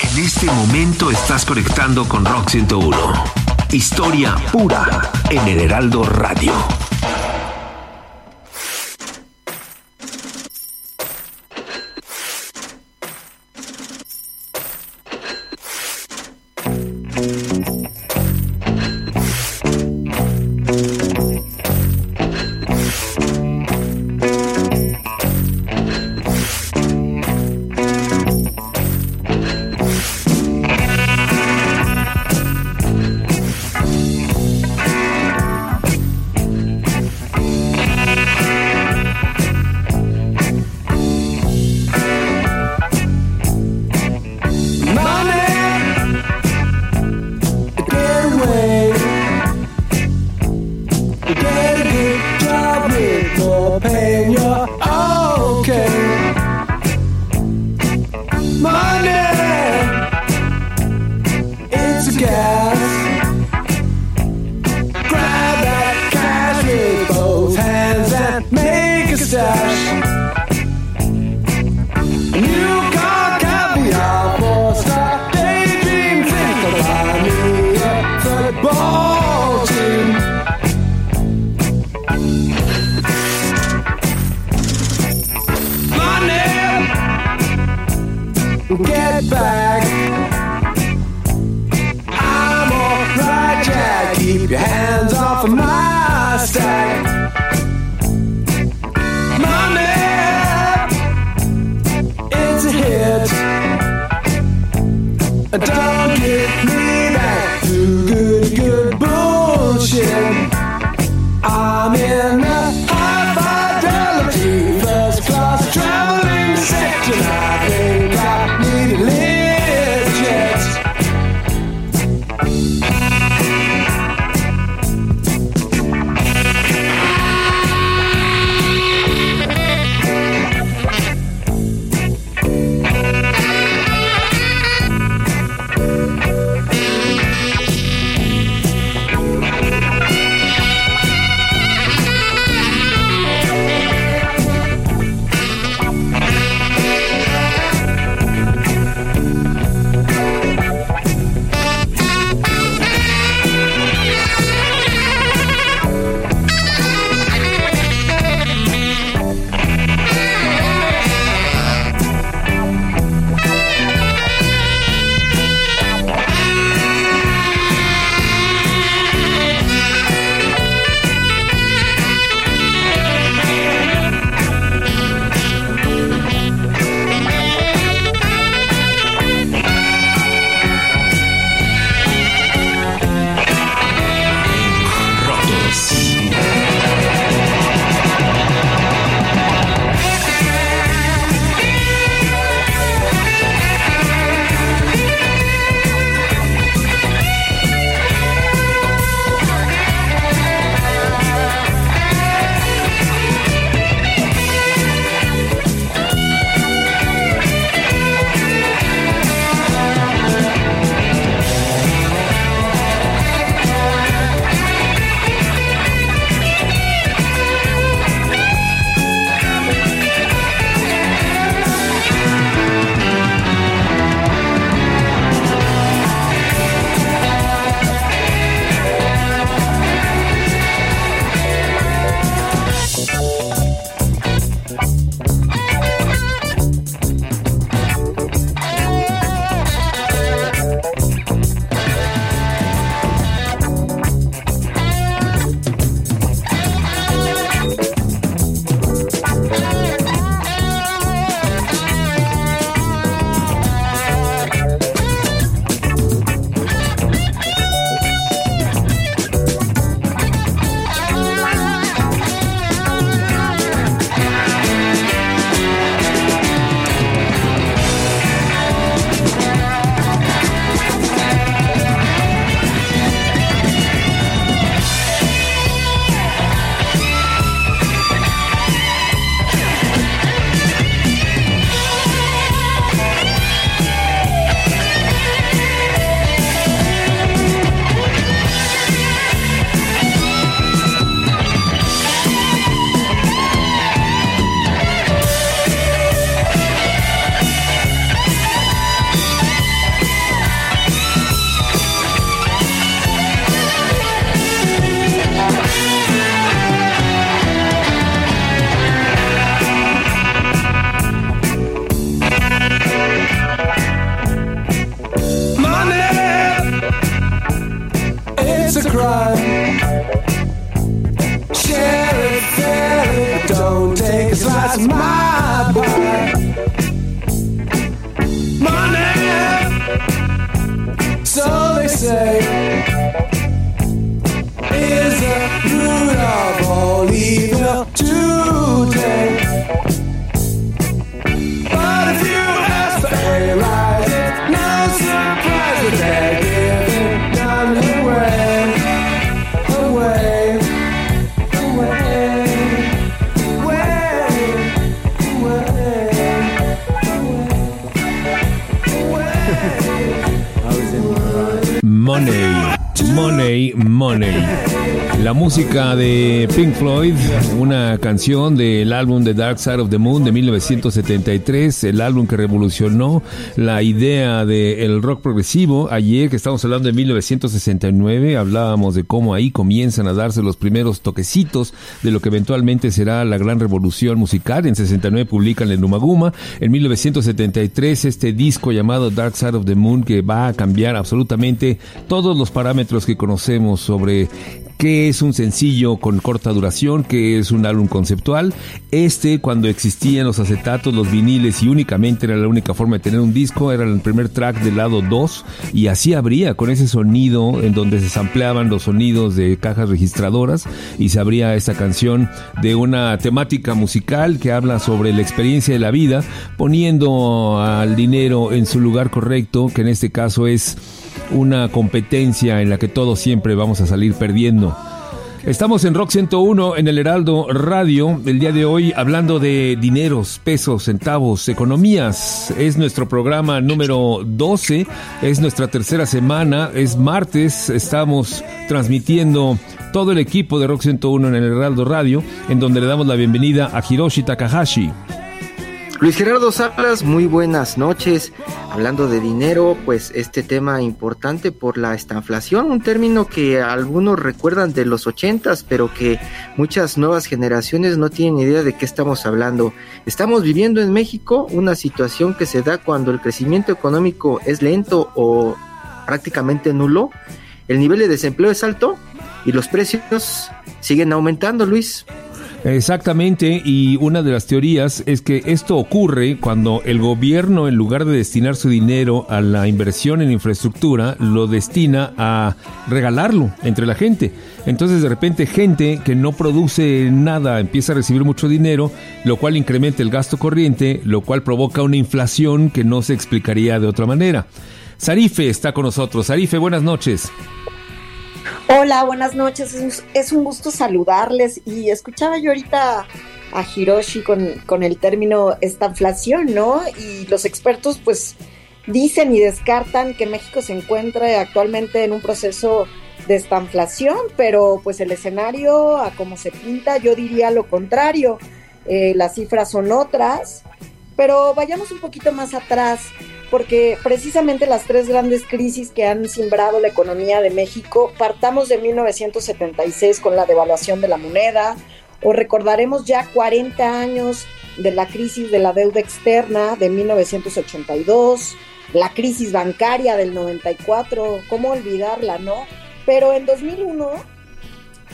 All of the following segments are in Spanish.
En este momento estás conectando con Rock 101. Historia pura en el Heraldo Radio. slice of my pie. Money, so they say, is the root of all evil. Too. Money, Money. La música de Pink Floyd, una canción del álbum The Dark Side of the Moon de 1973, el álbum que revolucionó la idea del rock progresivo. Ayer que estamos hablando de 1969, hablábamos de cómo ahí comienzan a darse los primeros toquecitos de lo que eventualmente será la gran revolución musical. En 69 publican el Numaguma, en 1973 este disco llamado Dark Side of the Moon que va a cambiar absolutamente todos los parámetros que conocemos sobre qué es un sencillo con corta duración, qué es un álbum conceptual. Este, cuando existían los acetatos, los viniles y únicamente era la única forma de tener un disco, era el primer track del lado 2 y así habría con ese sonido en donde se sampleaban los sonidos de cajas registradoras y se abría esta canción de una temática musical que habla sobre la experiencia de la vida, poniendo al dinero en su lugar correcto, que en este caso es una competencia en la que todos siempre vamos a salir perdiendo. Estamos en Rock 101 en el Heraldo Radio el día de hoy hablando de dineros, pesos, centavos, economías. Es nuestro programa número 12, es nuestra tercera semana, es martes, estamos transmitiendo todo el equipo de Rock 101 en el Heraldo Radio, en donde le damos la bienvenida a Hiroshi Takahashi. Luis Gerardo Salas, muy buenas noches. Hablando de dinero, pues este tema importante por la estanflación, un término que algunos recuerdan de los ochentas, pero que muchas nuevas generaciones no tienen idea de qué estamos hablando. Estamos viviendo en México una situación que se da cuando el crecimiento económico es lento o prácticamente nulo, el nivel de desempleo es alto y los precios siguen aumentando, Luis. Exactamente, y una de las teorías es que esto ocurre cuando el gobierno, en lugar de destinar su dinero a la inversión en infraestructura, lo destina a regalarlo entre la gente. Entonces de repente gente que no produce nada empieza a recibir mucho dinero, lo cual incrementa el gasto corriente, lo cual provoca una inflación que no se explicaría de otra manera. Sarife está con nosotros. Sarife, buenas noches. Hola, buenas noches. Es, un gusto saludarles. Y escuchaba yo ahorita a Hiroshi con, con el término estanflación, ¿no? Y los expertos, pues, dicen y descartan que México se encuentra actualmente en un proceso de estanflación, pero pues el escenario, a como se pinta, yo diría lo contrario. Eh, las cifras son otras, pero vayamos un poquito más atrás porque precisamente las tres grandes crisis que han simbrado la economía de México, partamos de 1976 con la devaluación de la moneda, o recordaremos ya 40 años de la crisis de la deuda externa de 1982, la crisis bancaria del 94, ¿cómo olvidarla, no? Pero en 2001,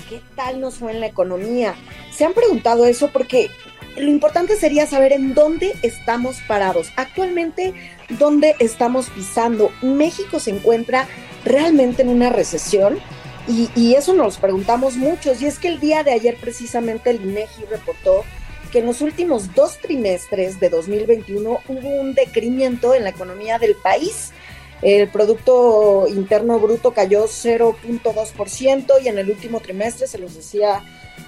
¿qué tal nos fue en la economía? Se han preguntado eso porque lo importante sería saber en dónde estamos parados. Actualmente, ¿dónde estamos pisando? México se encuentra realmente en una recesión y, eso nos preguntamos muchos. Y es que el día de ayer precisamente el INEGI reportó que en los últimos dos trimestres de 2021 hubo un decremento en la economía del país. El Producto Interno Bruto cayó 0.2% y en el último trimestre, se los decía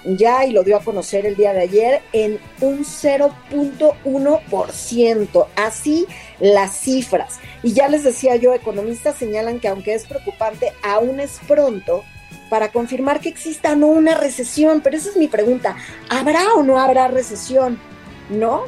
ya y lo dio a conocer el día de ayer en un 0.1%. Así las cifras. Y ya les decía yo, economistas señalan que aunque es preocupante, aún es pronto para confirmar que exista o no una recesión. Pero esa es mi pregunta. ¿Habrá o no habrá recesión? ¿No?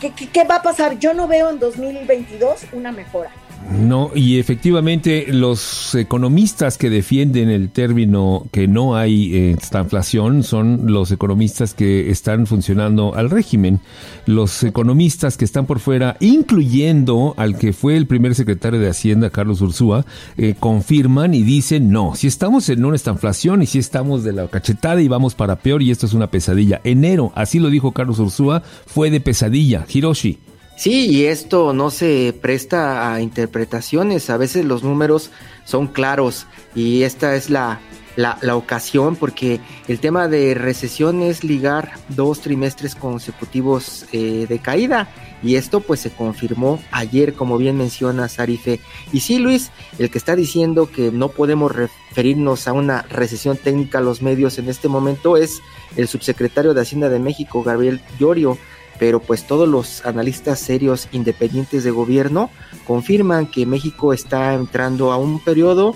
¿Qué, va a pasar? Yo no veo en 2022 una mejora. No, y efectivamente los economistas que defienden el término que no hay eh, estanflación son los economistas que están funcionando al régimen. Los economistas que están por fuera, incluyendo al que fue el primer secretario de Hacienda, Carlos Ursúa, eh, confirman y dicen, no, si estamos en una estanflación y si estamos de la cachetada y vamos para peor y esto es una pesadilla. Enero, así lo dijo Carlos Ursúa, fue de pesadilla. Hiroshi. Sí, y esto no se presta a interpretaciones, a veces los números son claros y esta es la, la, la, ocasión porque el tema de recesión es ligar dos trimestres consecutivos eh, de caída. Y esto pues se confirmó ayer como bien menciona Sarife. Y sí Luis el que está diciendo que no podemos referirnos a una recesión técnica a los medios en este momento es el subsecretario de Hacienda de México Gabriel Llorio pero pues todos los analistas serios independientes de gobierno confirman que México está entrando a un periodo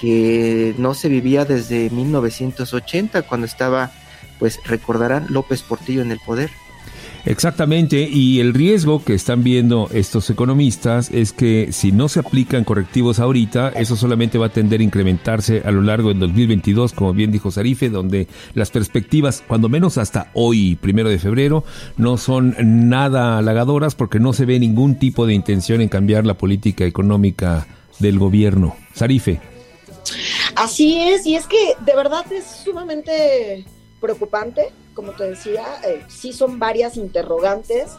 que no se vivía desde 1980 cuando estaba pues recordarán López Portillo en el poder. Exactamente, y el riesgo que están viendo estos economistas es que si no se aplican correctivos ahorita, eso solamente va a tender a incrementarse a lo largo del 2022, como bien dijo Sarife, donde las perspectivas, cuando menos hasta hoy, primero de febrero, no son nada halagadoras porque no se ve ningún tipo de intención en cambiar la política económica del gobierno. Sarife. Así es, y es que de verdad es sumamente preocupante, como te decía, eh, sí son varias interrogantes,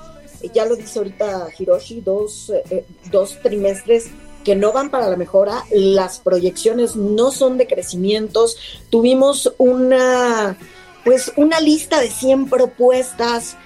eh, ya lo dice ahorita Hiroshi, dos, eh, dos trimestres que no van para la mejora, las proyecciones no son de crecimientos, tuvimos una, pues una lista de 100 propuestas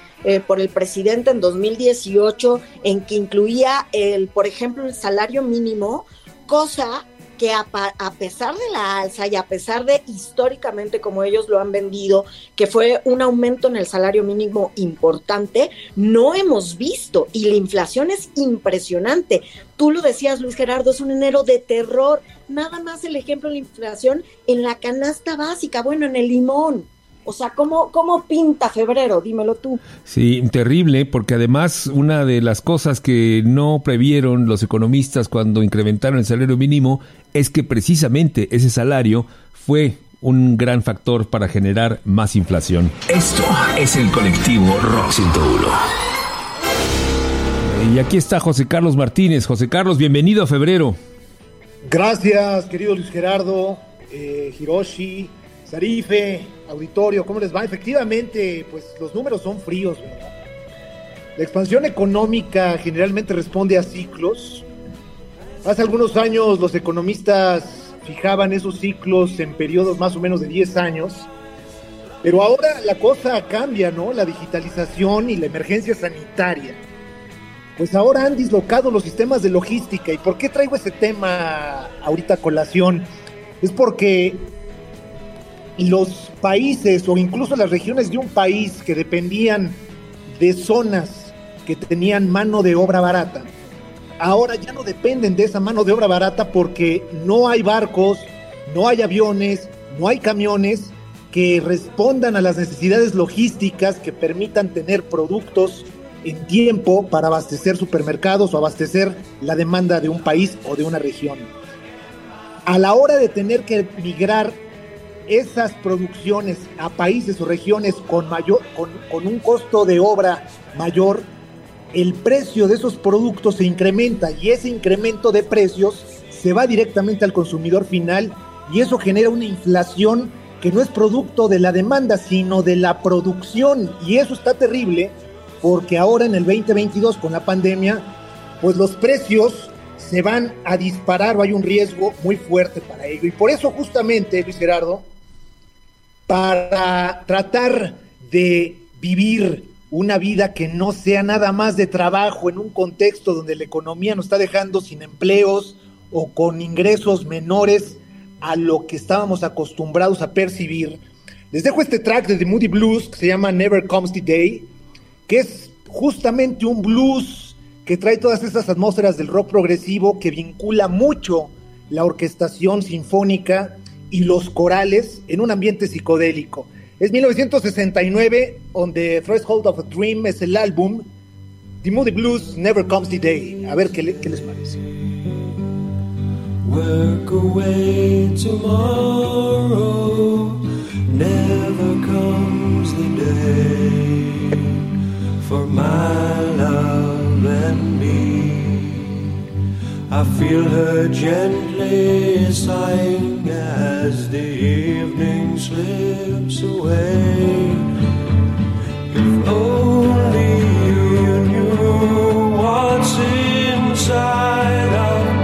por el presidente en 2018 en que incluía el, por ejemplo, el salario mínimo, cosa que a, a, pesar de la alza y a pesar de históricamente como ellos lo han vendido, que fue un aumento en el salario mínimo importante, no hemos visto y la inflación es impresionante. Tú lo decías, Luis Gerardo, es un enero de terror. Nada más el ejemplo de la inflación en la canasta básica, bueno, en el limón. O sea, ¿cómo, ¿cómo pinta febrero? Dímelo tú. Sí, terrible, porque además una de las cosas que no previeron los economistas cuando incrementaron el salario mínimo es que precisamente ese salario fue un gran factor para generar más inflación. Esto es el colectivo Rock 101. Y aquí está José Carlos Martínez. José Carlos, bienvenido a febrero. Gracias, querido Luis Gerardo, eh, Hiroshi, Sarife, auditorio, ¿cómo les va? Efectivamente, pues los números son fríos, ¿verdad? La expansión económica generalmente responde a ciclos. Hace algunos años los economistas fijaban esos ciclos en periodos más o menos de 10 años, pero ahora la cosa cambia, ¿no? La digitalización y la emergencia sanitaria. Pues ahora han dislocado los sistemas de logística. ¿Y por qué traigo ese tema ahorita a colación? Es porque los países o incluso las regiones de un país que dependían de zonas que tenían mano de obra barata, ahora ya no dependen de esa mano de obra barata porque no hay barcos, no hay aviones, no hay camiones que respondan a las necesidades logísticas que permitan tener productos en tiempo para abastecer supermercados o abastecer la demanda de un país o de una región. A la hora de tener que migrar esas producciones a países o regiones con, mayor, con, con, un costo de obra mayor, el precio de esos productos se incrementa y ese incremento de precios se va directamente al consumidor final y eso genera una inflación que no es producto de la demanda, sino de la producción. Y eso está terrible porque ahora en el 2022 con la pandemia, pues los precios se van a disparar o hay un riesgo muy fuerte para ello. Y por eso justamente, Luis Gerardo, para tratar de vivir una vida que no sea nada más de trabajo en un contexto donde la economía nos está dejando sin empleos o con ingresos menores a lo que estábamos acostumbrados a percibir. Les dejo este track de The Moody Blues que se llama Never Comes the Day, que es justamente un blues que trae todas esas atmósferas del rock progresivo que vincula mucho la orquestación sinfónica y los corales en un ambiente psicodélico. Es 1969, On the Threshold of a Dream es el álbum. The Moody Blues Never Comes the Day. A ver qué, qué les parece. Work away tomorrow, never comes the day for my love and me. I feel her gently sighing as the evening slips away. If only you knew what's inside of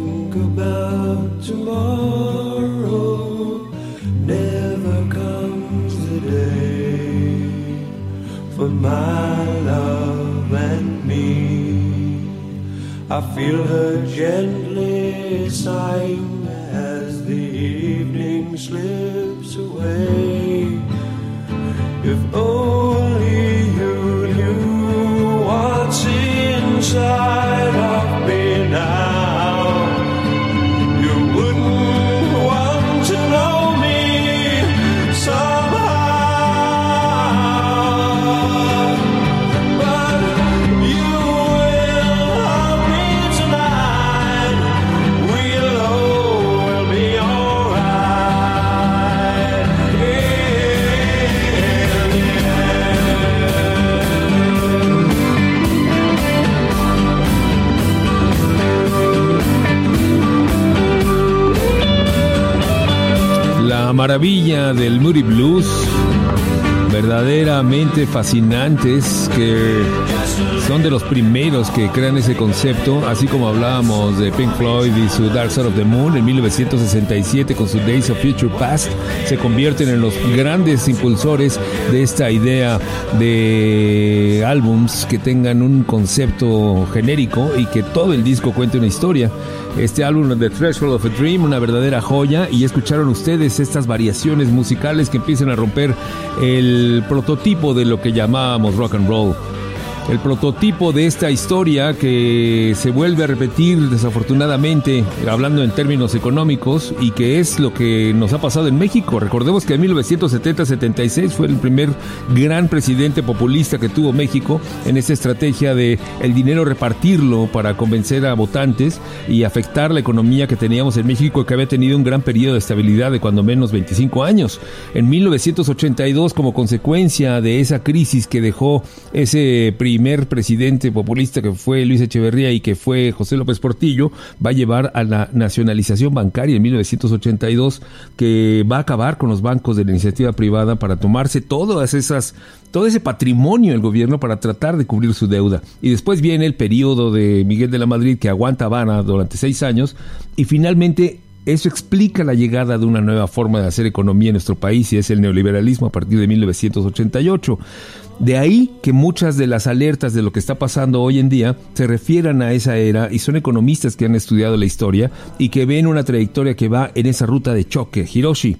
think about tomorrow. Never comes the day for my love and me. I feel her gently sighing as the evening slips away. Del Moody Blues, verdaderamente fascinantes, que son de los primeros que crean ese concepto, así como hablábamos de Pink Floyd y su Dark Side of the Moon en 1967 con su Days of Future Past, se convierten en los grandes impulsores de esta idea de álbums que tengan un concepto genérico y que todo el disco cuente una historia. Este álbum The Threshold of a Dream, una verdadera joya, y escucharon ustedes estas variaciones musicales que empiezan a romper el prototipo de lo que llamábamos rock and roll. El prototipo de esta historia que se vuelve a repetir desafortunadamente, hablando en términos económicos, y que es lo que nos ha pasado en México. Recordemos que en 1970-76 fue el primer gran presidente populista que tuvo México en esa estrategia de el dinero repartirlo para convencer a votantes y afectar la economía que teníamos en México, que había tenido un gran periodo de estabilidad de cuando menos 25 años. En 1982, como consecuencia de esa crisis que dejó ese primer presidente populista que fue Luis Echeverría y que fue José López Portillo, va a llevar a la nacionalización bancaria en 1982, que va a acabar con los bancos de la iniciativa privada para tomarse todas esas, todo ese patrimonio del gobierno para tratar de cubrir su deuda. Y después viene el periodo de Miguel de la Madrid que aguanta Habana durante seis años y finalmente eso explica la llegada de una nueva forma de hacer economía en nuestro país y es el neoliberalismo a partir de 1988. De ahí que muchas de las alertas de lo que está pasando hoy en día se refieran a esa era y son economistas que han estudiado la historia y que ven una trayectoria que va en esa ruta de choque. Hiroshi.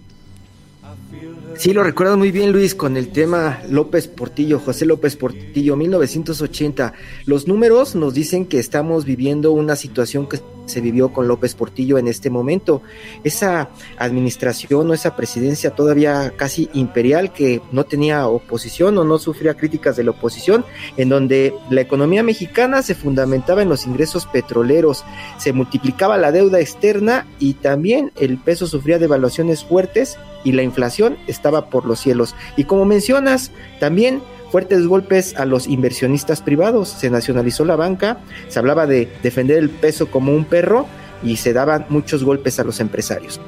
Sí, lo recuerdas muy bien, Luis, con el tema López Portillo, José López Portillo, 1980. Los números nos dicen que estamos viviendo una situación que se vivió con López Portillo en este momento. Esa administración o esa presidencia todavía casi imperial que no tenía oposición o no sufría críticas de la oposición, en donde la economía mexicana se fundamentaba en los ingresos petroleros, se multiplicaba la deuda externa y también el peso sufría devaluaciones fuertes y la inflación estaba por los cielos. Y como mencionas, también fuertes golpes a los inversionistas privados, se nacionalizó la banca, se hablaba de defender el peso como un perro y se daban muchos golpes a los empresarios.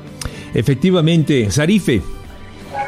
Efectivamente, Sarife.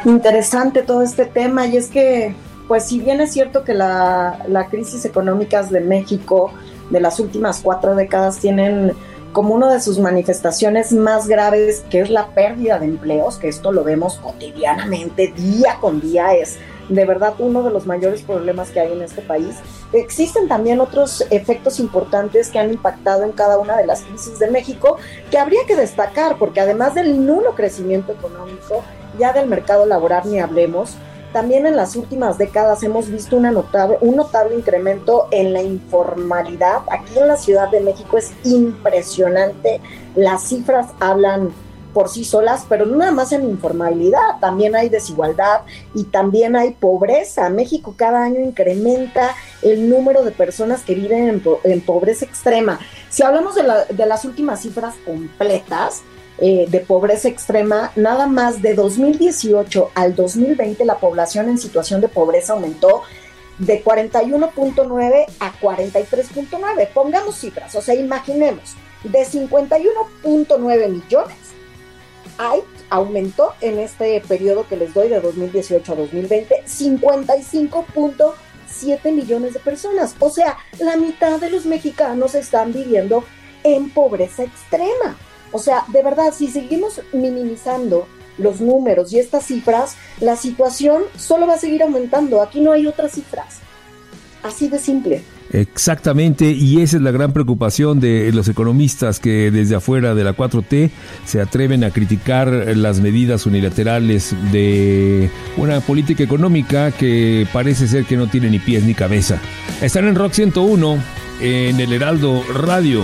Interesante todo este tema y es que, pues si bien es cierto que la, la crisis económica de México de las últimas cuatro décadas tienen como una de sus manifestaciones más graves, que es la pérdida de empleos, que esto lo vemos cotidianamente, día con día, es de verdad uno de los mayores problemas que hay en este país. Existen también otros efectos importantes que han impactado en cada una de las crisis de México que habría que destacar, porque además del nulo crecimiento económico, ya del mercado laboral ni hablemos, también en las últimas décadas hemos visto notable, un notable incremento en la informalidad. Aquí en la Ciudad de México es impresionante. Las cifras hablan por sí solas, pero nada más en informalidad, también hay desigualdad y también hay pobreza. México cada año incrementa el número de personas que viven en pobreza extrema. Si hablamos de, la, de las últimas cifras completas, eh, de pobreza extrema, nada más de 2018 al 2020 la población en situación de pobreza aumentó de 41.9 a 43.9. Pongamos cifras, o sea, imaginemos, de 51.9 millones hay, aumentó en este periodo que les doy de 2018 a 2020 55.7 millones de personas. O sea, la mitad de los mexicanos están viviendo en pobreza extrema. O sea, de verdad, si seguimos minimizando los números y estas cifras, la situación solo va a seguir aumentando. Aquí no hay otras cifras. Así de simple. Exactamente, y esa es la gran preocupación de los economistas que desde afuera de la 4T se atreven a criticar las medidas unilaterales de una política económica que parece ser que no tiene ni pies ni cabeza. Están en Rock 101, en el Heraldo Radio.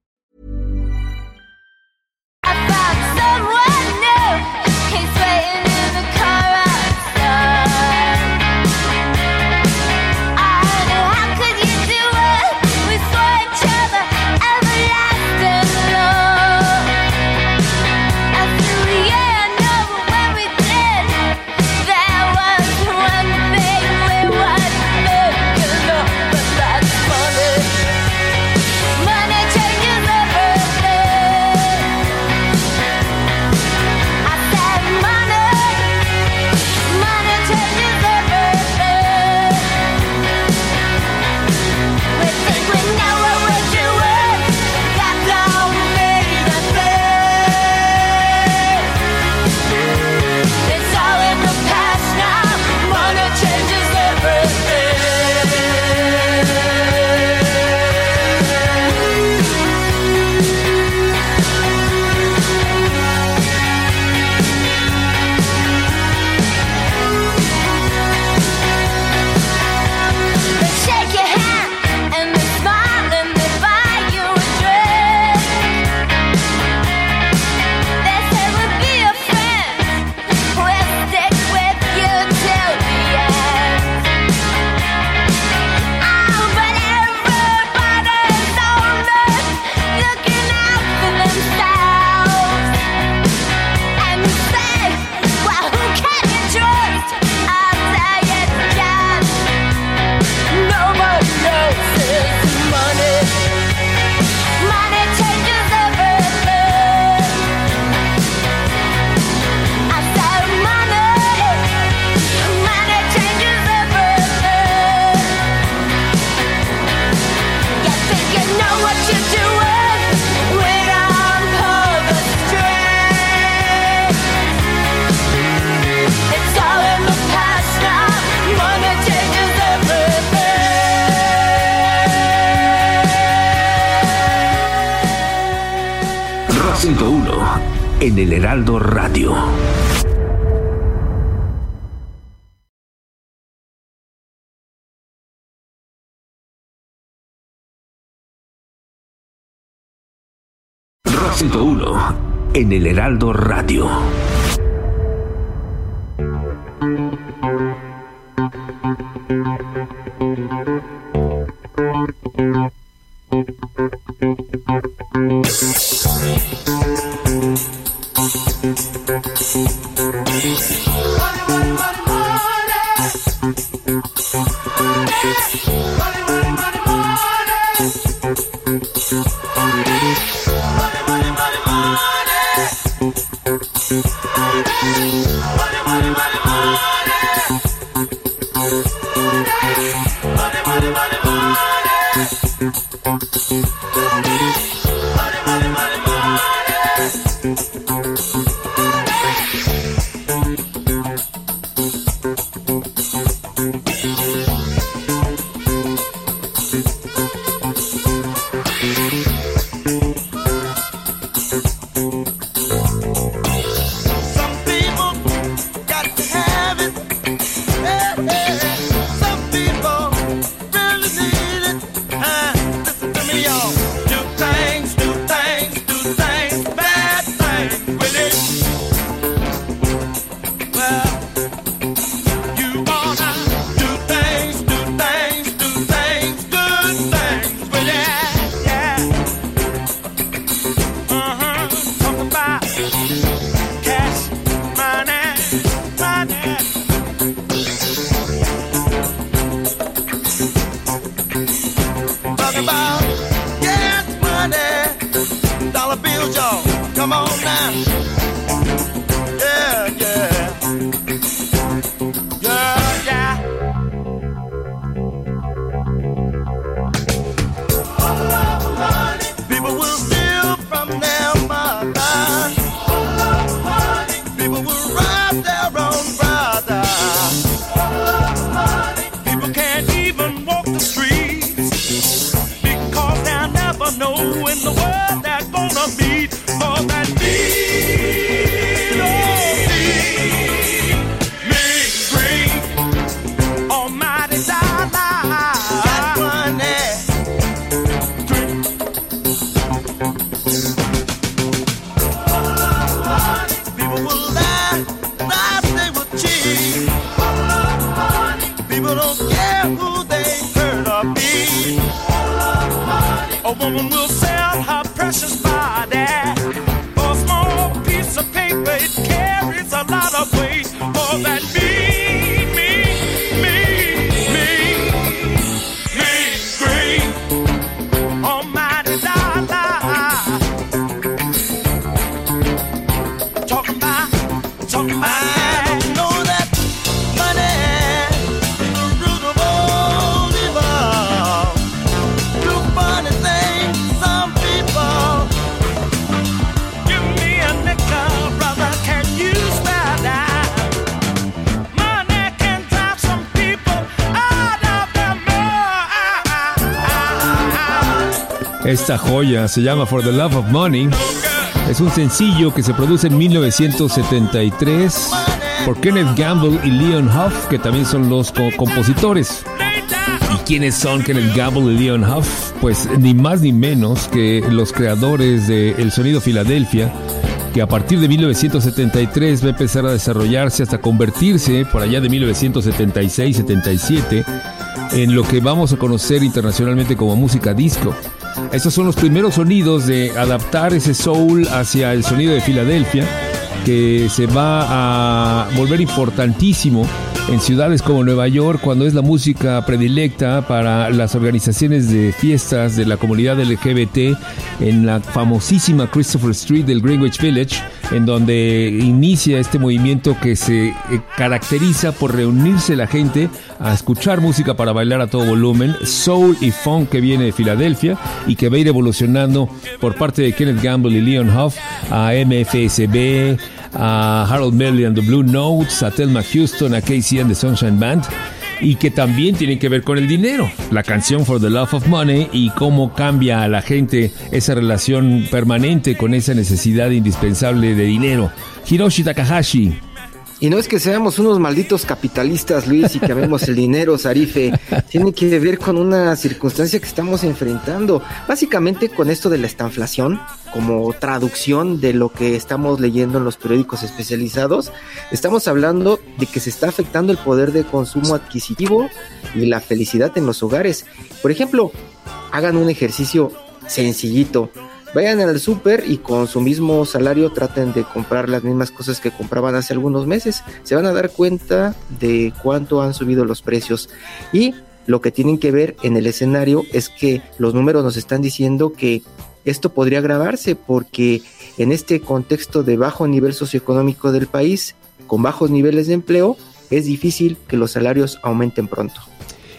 En el Heraldo Radio. Talk about money, dollar bills, y'all. Come on now. Esta joya se llama For the Love of Money. Es un sencillo que se produce en 1973 por Kenneth Gamble y Leon Huff, que también son los co- compositores. ¿Y quiénes son Kenneth Gamble y Leon Huff? Pues ni más ni menos que los creadores de El Sonido Filadelfia, que a partir de 1973 va a empezar a desarrollarse hasta convertirse, por allá de 1976-77, en lo que vamos a conocer internacionalmente como música disco. Estos son los primeros sonidos de adaptar ese soul hacia el sonido de Filadelfia, que se va a volver importantísimo en ciudades como Nueva York, cuando es la música predilecta para las organizaciones de fiestas de la comunidad LGBT en la famosísima Christopher Street del Greenwich Village, en donde inicia este movimiento que se eh, caracteriza por reunirse la gente a escuchar música para bailar a todo volumen, soul y funk que viene de Filadelfia y que va a ir evolucionando por parte de Kenneth Gamble y Leon Huff a MFSB, a Harold Melly and the Blue Notes, a Thelma Houston, a Casey and the Sunshine Band y que también tienen que ver con el dinero. La canción For the Love of Money y cómo cambia a la gente esa relación permanente con esa necesidad indispensable de dinero. Hiroshi Takahashi. Y no es que seamos unos malditos capitalistas, Luis, y que vemos el dinero, Sarife. Tiene que ver con una circunstancia que estamos enfrentando. Básicamente con esto de la estanflación, como traducción de lo que estamos leyendo en los periódicos especializados, estamos hablando de que se está afectando el poder de consumo adquisitivo y la felicidad en los hogares. Por ejemplo, hagan un ejercicio sencillito. Vayan al súper y con su mismo salario traten de comprar las mismas cosas que compraban hace algunos meses. Se van a dar cuenta de cuánto han subido los precios. Y lo que tienen que ver en el escenario es que los números nos están diciendo que esto podría agravarse porque en este contexto de bajo nivel socioeconómico del país, con bajos niveles de empleo, es difícil que los salarios aumenten pronto.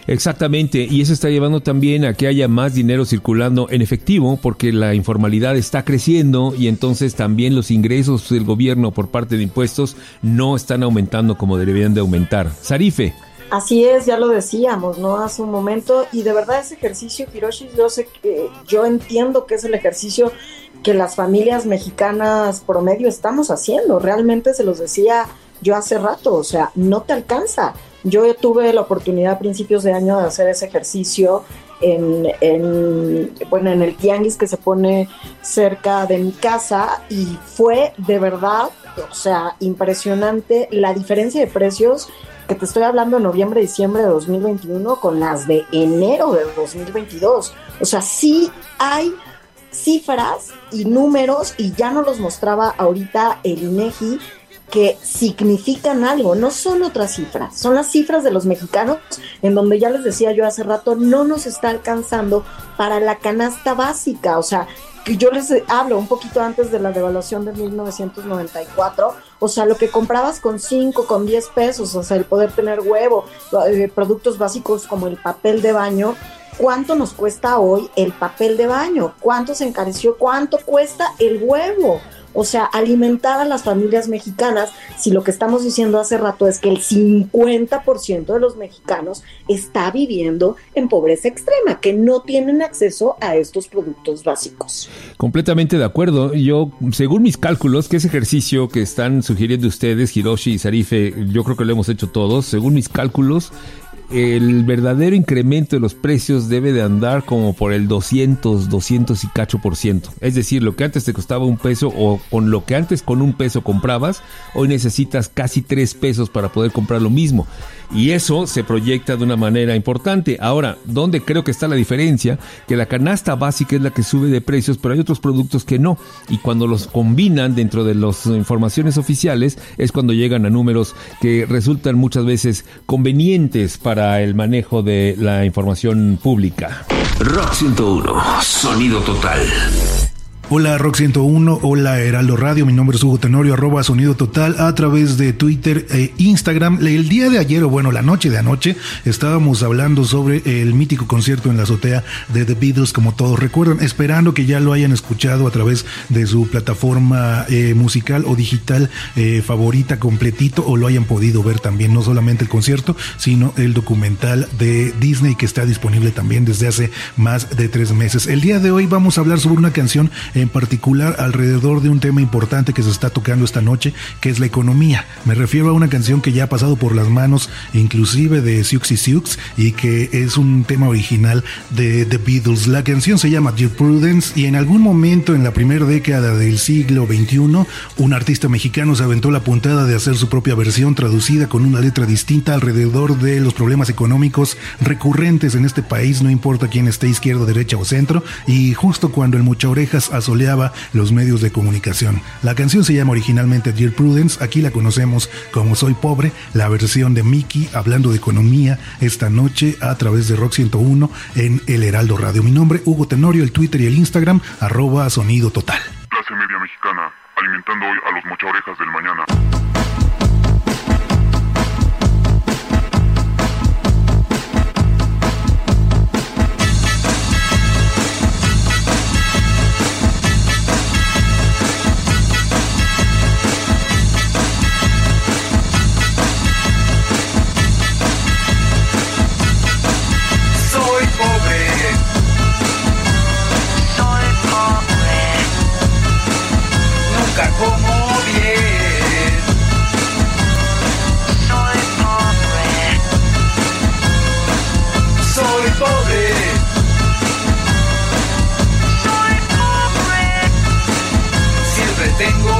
Exactamente, y eso está llevando también a que haya más dinero circulando en efectivo, porque la informalidad está creciendo y entonces también los ingresos del gobierno por parte de impuestos no están aumentando como deberían de aumentar. Sarife. Así es, ya lo decíamos, ¿no? Hace un momento, y de verdad ese ejercicio, Hiroshi, yo sé que, yo entiendo que es el ejercicio que las familias mexicanas promedio estamos haciendo. Realmente se los decía yo hace rato, o sea, no te alcanza. Yo tuve la oportunidad a principios de año de hacer ese ejercicio en, en, bueno, en el tianguis que se pone cerca de mi casa y fue de verdad, o sea, impresionante la diferencia de precios que te estoy hablando de noviembre, diciembre de 2021 con las de enero de 2022. O sea, sí hay cifras y números y ya no los mostraba ahorita el INEGI que significan algo, no son otras cifras, son las cifras de los mexicanos, en donde ya les decía yo hace rato, no nos está alcanzando para la canasta básica, o sea, que yo les hablo un poquito antes de la devaluación de 1994, o sea, lo que comprabas con 5, con 10 pesos, o sea, el poder tener huevo, eh, productos básicos como el papel de baño, ¿cuánto nos cuesta hoy el papel de baño? ¿Cuánto se encareció? ¿Cuánto cuesta el huevo? O sea, alimentar a las familias mexicanas, si lo que estamos diciendo hace rato es que el 50% de los mexicanos está viviendo en pobreza extrema, que no tienen acceso a estos productos básicos. Completamente de acuerdo. Yo, según mis cálculos, que ese ejercicio que están sugiriendo ustedes, Hiroshi y Sarife, yo creo que lo hemos hecho todos, según mis cálculos, el verdadero incremento de los precios debe de andar como por el 200, 200 y cacho por ciento. Es decir, lo que antes te costaba un peso o con lo que antes con un peso comprabas, hoy necesitas casi tres pesos para poder comprar lo mismo. Y eso se proyecta de una manera importante. Ahora, ¿dónde creo que está la diferencia? Que la canasta básica es la que sube de precios, pero hay otros productos que no. Y cuando los combinan dentro de las informaciones oficiales, es cuando llegan a números que resultan muchas veces convenientes para el manejo de la información pública. Rock 101, sonido total. Hola Rock 101, hola Heraldo Radio, mi nombre es Hugo Tenorio, arroba sonido total a través de Twitter e Instagram. El día de ayer, o bueno, la noche de anoche, estábamos hablando sobre el mítico concierto en la azotea de The Beatles, como todos recuerdan, esperando que ya lo hayan escuchado a través de su plataforma eh, musical o digital eh, favorita completito o lo hayan podido ver también, no solamente el concierto, sino el documental de Disney que está disponible también desde hace más de tres meses. El día de hoy vamos a hablar sobre una canción en particular alrededor de un tema importante que se está tocando esta noche, que es la economía. Me refiero a una canción que ya ha pasado por las manos inclusive de Siouxsie Sioux y que es un tema original de The Beatles. La canción se llama Dear Prudence y en algún momento en la primera década del siglo XXI, un artista mexicano se aventó la puntada de hacer su propia versión traducida con una letra distinta alrededor de los problemas económicos recurrentes en este país, no importa quién esté izquierda, derecha o centro, y justo cuando el mucha orejas asoleaba los medios de comunicación. La canción se llama originalmente Dear Prudence, aquí la conocemos como Soy Pobre, la versión de Mickey hablando de economía esta noche a través de Rock 101 en El Heraldo Radio. Mi nombre, Hugo Tenorio, el Twitter y el Instagram, arroba sonido total. Clase media mexicana, alimentando hoy a los del mañana. tengo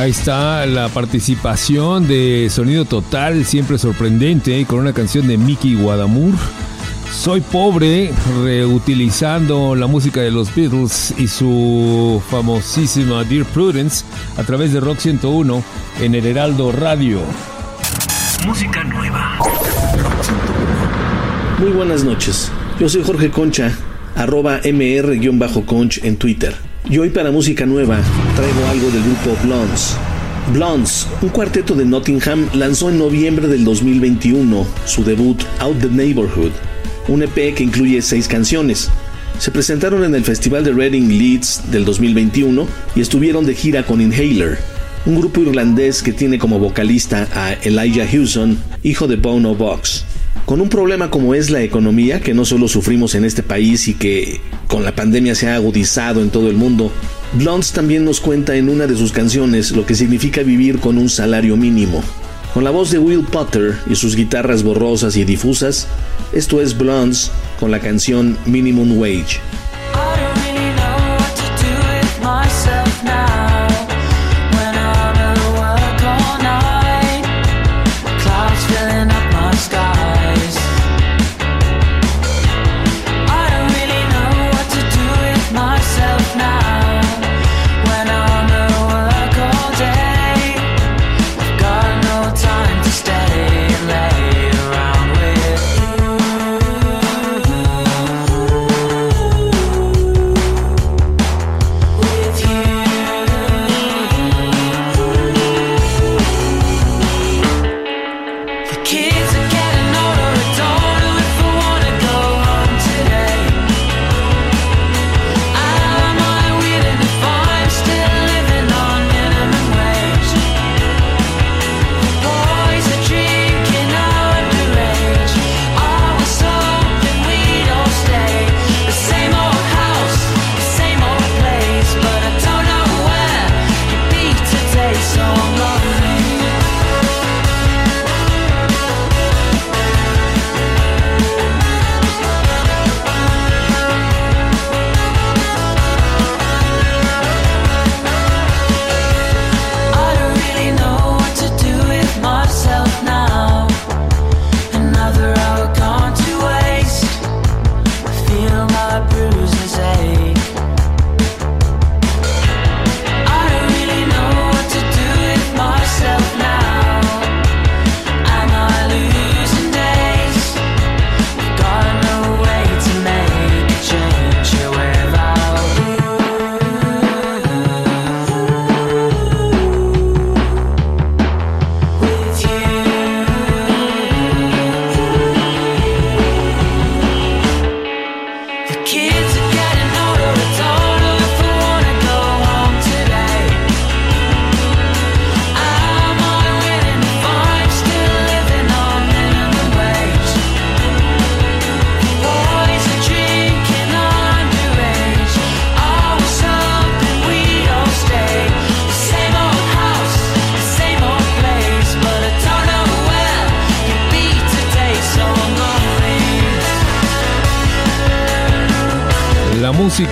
Ahí está la participación de Sonido Total, siempre sorprendente, con una canción de Mickey Guadamur. Soy pobre, reutilizando la música de los Beatles y su famosísima Dear Prudence a través de Rock 101 en el Heraldo Radio. Música nueva. Muy buenas noches. Yo soy Jorge Concha, arroba mr-conch en Twitter. Y hoy para música nueva traigo algo del grupo Blondes. Blondes, un cuarteto de Nottingham, lanzó en noviembre del 2021 su debut Out the Neighborhood, un EP que incluye seis canciones. Se presentaron en el Festival de Reading Leeds del 2021 y estuvieron de gira con Inhaler, un grupo irlandés que tiene como vocalista a Elijah Hewson, hijo de Bono Box. Con un problema como es la economía, que no solo sufrimos en este país y que con la pandemia se ha agudizado en todo el mundo, Blondes también nos cuenta en una de sus canciones lo que significa vivir con un salario mínimo. Con la voz de Will Potter y sus guitarras borrosas y difusas, esto es Blondes con la canción Minimum Wage.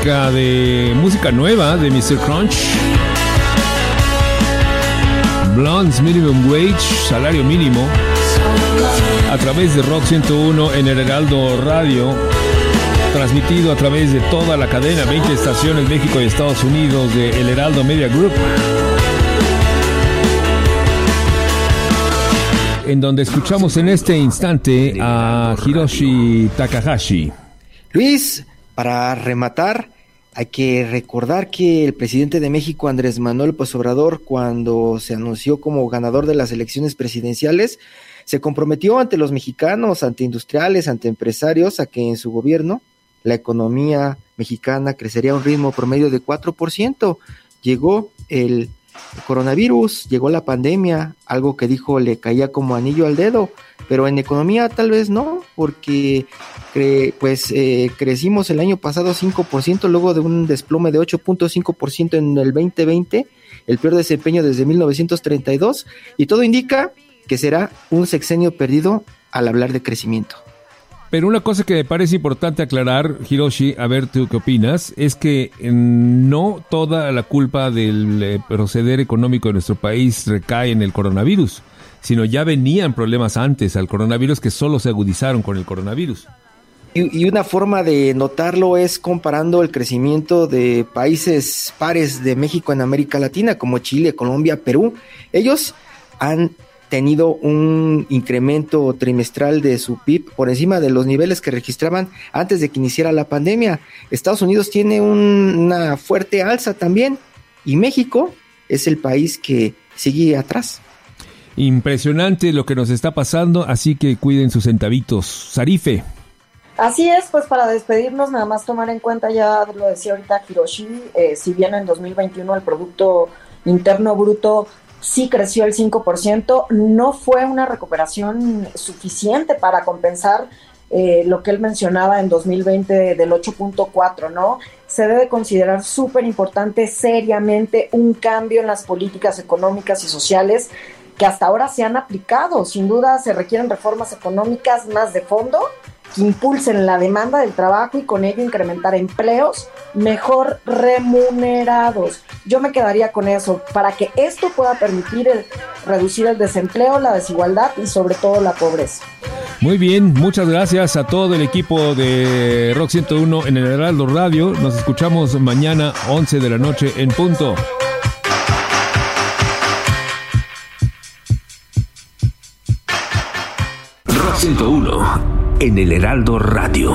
De música nueva de Mr. Crunch. Blondes Minimum Wage, salario mínimo. A través de Rock 101 en el Heraldo Radio. Transmitido a través de toda la cadena, 20 estaciones México y Estados Unidos de El Heraldo Media Group. En donde escuchamos en este instante a Hiroshi Takahashi. Luis, para rematar, hay que recordar que el presidente de México, Andrés Manuel López Obrador, cuando se anunció como ganador de las elecciones presidenciales, se comprometió ante los mexicanos, ante industriales, ante empresarios, a que en su gobierno la economía mexicana crecería a un ritmo promedio de 4%. Llegó el coronavirus, llegó la pandemia, algo que dijo le caía como anillo al dedo, pero en economía tal vez no, porque pues eh, crecimos el año pasado 5%, luego de un desplome de 8.5% en el 2020, el peor desempeño desde 1932, y todo indica que será un sexenio perdido al hablar de crecimiento. Pero una cosa que me parece importante aclarar, Hiroshi, a ver tú qué opinas, es que mm, no toda la culpa del eh, proceder económico de nuestro país recae en el coronavirus, sino ya venían problemas antes al coronavirus que solo se agudizaron con el coronavirus. Y una forma de notarlo es comparando el crecimiento de países pares de México en América Latina, como Chile, Colombia, Perú. Ellos han tenido un incremento trimestral de su PIB por encima de los niveles que registraban antes de que iniciara la pandemia. Estados Unidos tiene un- una fuerte alza también y México es el país que sigue atrás. Impresionante lo que nos está pasando, así que cuiden sus centavitos. Sarife, Así es, pues para despedirnos, nada más tomar en cuenta, ya lo decía ahorita Hiroshi, eh, si bien en 2021 el Producto Interno Bruto sí creció el 5%, no fue una recuperación suficiente para compensar eh, lo que él mencionaba en 2020 del 8.4, ¿no? Se debe considerar súper importante seriamente un cambio en las políticas económicas y sociales que hasta ahora se han aplicado. Sin duda se requieren reformas económicas más de fondo que impulsen la demanda del trabajo y con ello incrementar empleos mejor remunerados. Yo me quedaría con eso, para que esto pueda permitir el- reducir el desempleo, la desigualdad y sobre todo la pobreza. Muy bien, muchas gracias a todo el equipo de Rock 101 en el Heraldo Radio. Nos escuchamos mañana 11 de la noche en punto. Rock 101 en el Heraldo Radio.